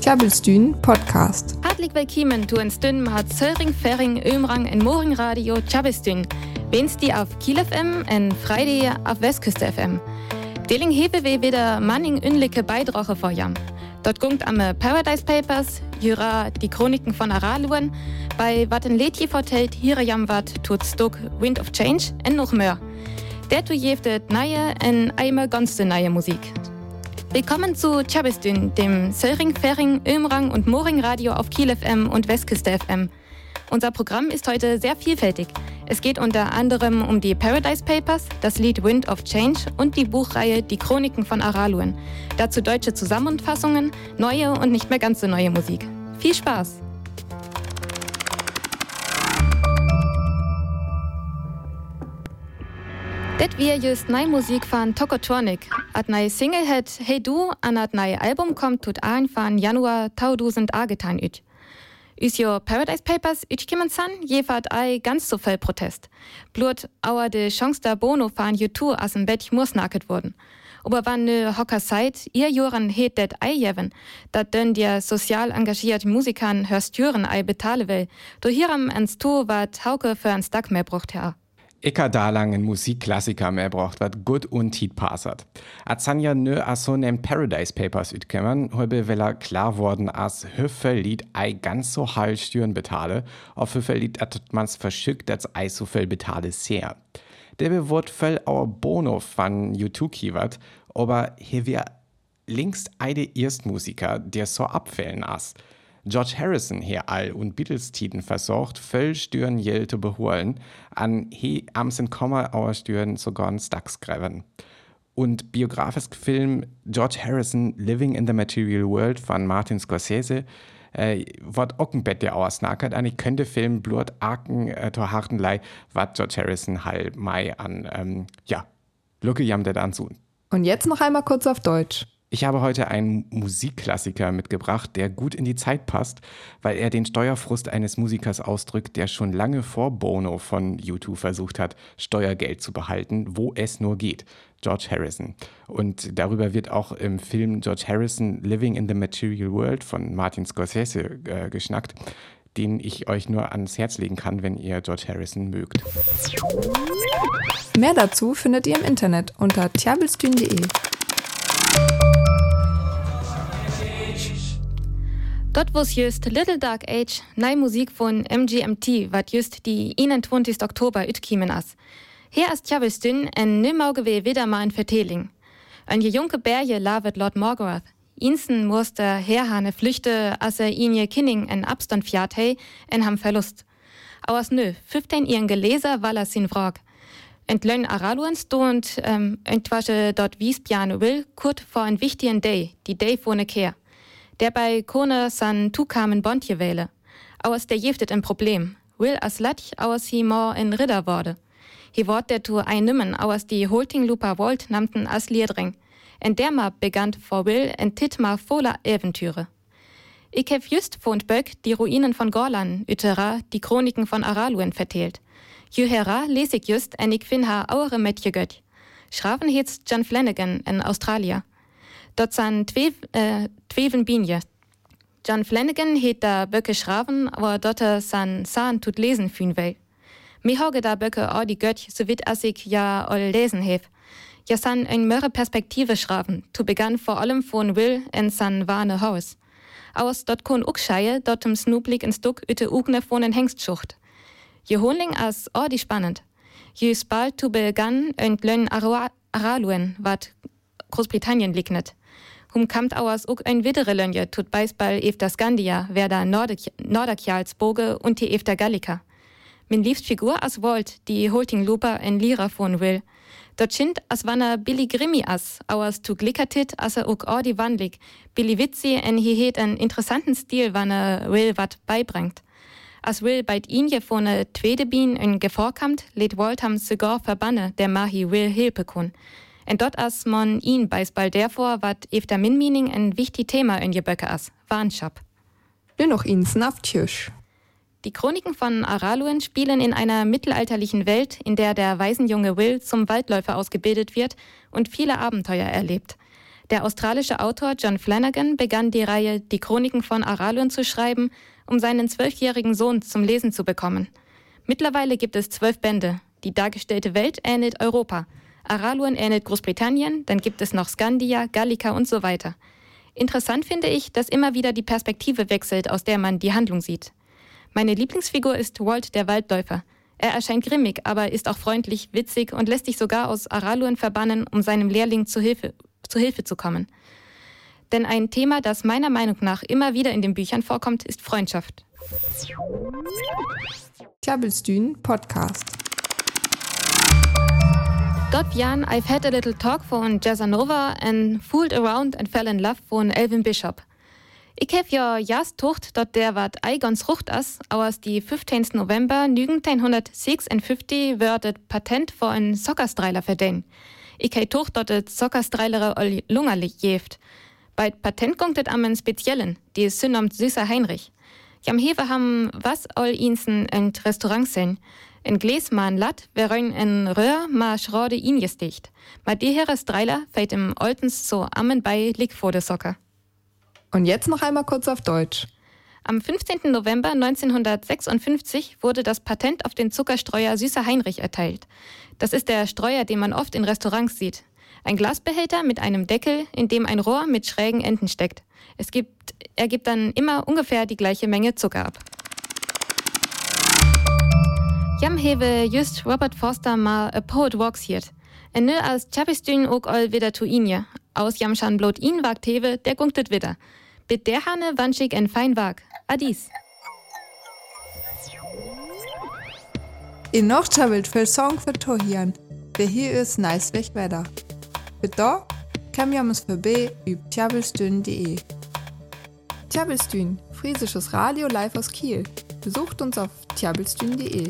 Tjabelstün Podcast. Hartelijk willkommen zu en stund med Søring, Færing, Ømrang en Moring Radio Tjabelstün. Wenst die auf Kiel FM en Friday auf Westküste FM. Deling hebe wir wieder manning unliche Beidrage vor jam. Dort gungt am Paradise Papers, jura die Chroniken von Araluen, bei wat en Lädje vertellt, hier jam wat tut Stuck Wind of Change en noch mehr. Der tu jeftet neue en einmal ganz neue Musik. Willkommen zu Chabistün, dem Söring, Fering, Ömrang und Moring Radio auf Kiel FM und Westküste FM. Unser Programm ist heute sehr vielfältig. Es geht unter anderem um die Paradise Papers, das Lied Wind of Change und die Buchreihe Die Chroniken von Araluen. Dazu deutsche Zusammenfassungen, neue und nicht mehr ganz so neue Musik. Viel Spaß! Det wir just neue Musik von Tokotronic. At neue Single hat Hey Du an at neue Album kommt tut ein von Januar 2000 getan üt. Is jo Paradise Papers utkommen san, jefat ei ganz so viel Protest. Blut auer de Chance der Bono fahren YouTube as im Bett mursnaket wurden. Aber wann ne Hocker seid, ihr Joren het det ei jeven, dat dön dir sozial engagiert Musikern hörst Türen ei betale will, do hieram ans Tu wat Hauke für ans Dack mehr brucht her. Icker da lang en Musikklassiker mehr braucht, wat gut und tit passert. Als Sanja nö a so nem Paradise Papers ütkämmern, holbe weller klar worden as Hüffel Lied ei ganz so hall stüren betale, auf Hüffel Lied at mans verschickt als ei so viel betale sehr. Der bewort voll auer Bono van YouTube kiwert, aber hier wir links eide Erstmusiker, der so abfällen as. George Harrison hier all und Beatles-Tiden versorgt, voll Stüren jell zu beholen, an he amsen Komma auer Stüren sogar ein Stacks. Und biografisch Film George Harrison Living in the Material World von Martin Scorsese äh, wird auch ein Bett der. An ich könnte Film Blut Arken äh, to Hartenlei, wat George Harrison halt mai an, ähm, ja, Lucke jam der dann. Und jetzt noch einmal kurz auf Deutsch. Ich habe heute einen Musikklassiker mitgebracht, der gut in die Zeit passt, weil er den Steuerfrust eines Musikers ausdrückt, der schon lange vor Bono von YouTube versucht hat, Steuergeld zu behalten, wo es nur geht. George Harrison. Und darüber wird auch im Film George Harrison Living in the Material World von Martin Scorsese äh, geschnackt, den ich euch nur ans Herz legen kann, wenn ihr George Harrison mögt. Mehr dazu findet ihr im Internet unter tjabelstün.de. Dort was just Little Dark Age, neue Musik von MGMT, wat just die 21. Oktober ütkiemen as. Hier ist Tjabelstün en nimauge we wieder mal ein Verteling. Ein junge Bärje lavet Lord Morgoth. Insen musste herhane flüchte, as er ihn je Kinning en Abstand fiat hei, en ham Verlust. Auers nö, 15 ihren Geleser walla sin Vrag. Entlön Araluan stund, ähm, entwasche dort Wiesbjane will, kurt vor ein wichtigen Day, die Day vorne Kehr der bei Kone san Tukamen Bontje wähle. Aus der jeftet ein Problem. Will as latch aus hi mor in Ridder wurde. Hi wort der tu ein Nimmen aus die Holting Lupa Volt namten as Lierdring. En derma begann vor Will en Titma voller Eventüre. Ich hef just von Böck die Ruinen von Gorlan, Ütera, die Chroniken von Araluen vertelt. Juhera les ich just en ich fin ha aure Mädje gött. Schraven het's John Flanagan in Australien. Dort sind twee, äh, tweeven binje. John Flanagan heet da Böcke schraven, aber dort san Saan tut lesen fün will. Mi hauge da Böcke all die Götch, so wit as ich ja all lesen hef. Ja san ein mörre Perspektive schraven, tu begann vor allem von Will en san warne Haus. Aus dort kon Uckscheie, dort im Snublik ins Duck üte Ugne von en Hengstschucht. Je Honling as all die spannend. Je spalt tu begann en lön Araluen, wat Großbritannien lignet. Hum kamt auers uk ein widere Lönje tut Beisball efter Skandia, Werder Norderkjalsboge und die efter Gallica. Min Figur as Volt, die Holting Lupa en Lira von will. Dort schint as wanna Billy Grimmi as, auers tu glickertit as er uk ordi wandlig, Billy Witzi en hi het en interessanten Stil wanna will wat beibringt. As will beit ihn je von ne tweede Bien en gevorkamt, lädt Volt ham sogar verbanne, der Mahi will Hilpe kun. Und dort as man ihn beisbald davor, wat efter min mening ein wichtig Thema in je Böcke as, Warnschap. Nur noch ins Naftjösch. Die Chroniken von Araluen spielen in einer mittelalterlichen Welt, in der der Waisenjunge Will zum Waldläufer ausgebildet wird und viele Abenteuer erlebt. Der australische Autor John Flanagan begann die Reihe Die Chroniken von Aralun zu schreiben, um seinen zwölfjährigen Sohn zum Lesen zu bekommen. Mittlerweile gibt es zwölf Bände. Die dargestellte Welt ähnelt Europa. Aralun ähnelt Großbritannien, dann gibt es noch Skandia, Gallica und so weiter. Interessant finde ich, dass immer wieder die Perspektive wechselt, aus der man die Handlung sieht. Meine Lieblingsfigur ist Walt der Waldläufer. Er erscheint grimmig, aber ist auch freundlich, witzig und lässt sich sogar aus Araluen verbannen, um seinem Lehrling zu Hilfe, zu Hilfe zu kommen. Denn ein Thema, das meiner Meinung nach immer wieder in den Büchern vorkommt, ist Freundschaft. Klabbelstühn Podcast. Dort Jan, I've had a little talk von Jazzanova and fooled around and fell in love von Elvin Bishop. Ik heb ja juist tocht dat der wat eigons rucht as, aus die 15. November 1956 wird het Patent voor een sokkerstreiler verdien. Ik heb tocht dat het sokkerstreilere al lungerlich jeft. Bei Patent gongt het am en speziellen, die synomt Süßer Heinrich. Jam Hewe ham was all insen en Restaurant sein. En Gläs ma en lat, wären en Röhr ma schrode ingesticht. Ma die Herre Streiler fällt im Oltens so ammen bei der Socker. Und jetzt noch einmal kurz auf Deutsch. Am 15. November 1956 wurde das Patent auf den Zuckerstreuer Süßer Heinrich erteilt. Das ist der Streuer, den man oft in Restaurants sieht. Ein Glasbehälter mit einem Deckel, in dem ein Rohr mit schrägen Enden steckt. Es gibt, er gibt dann immer ungefähr die gleiche Menge Zucker ab. Jam hewe just Robert Forster mal A Poet Walks hiert. En nu als Chapistün ook all wieder tu inje. Aus Jamschan blot ihn wagt hewe, der gunktet wieder. Bit der Hanne wanschig en fein wag. Adis. In noch chabelt für Song für Tohian. Der hier ist nice weg weiter. Bitte kam jamus vorbei üb tjabelstün.de. Tjabelstün, friesisches Radio live aus Kiel. Besucht uns auf tjabelstün.de.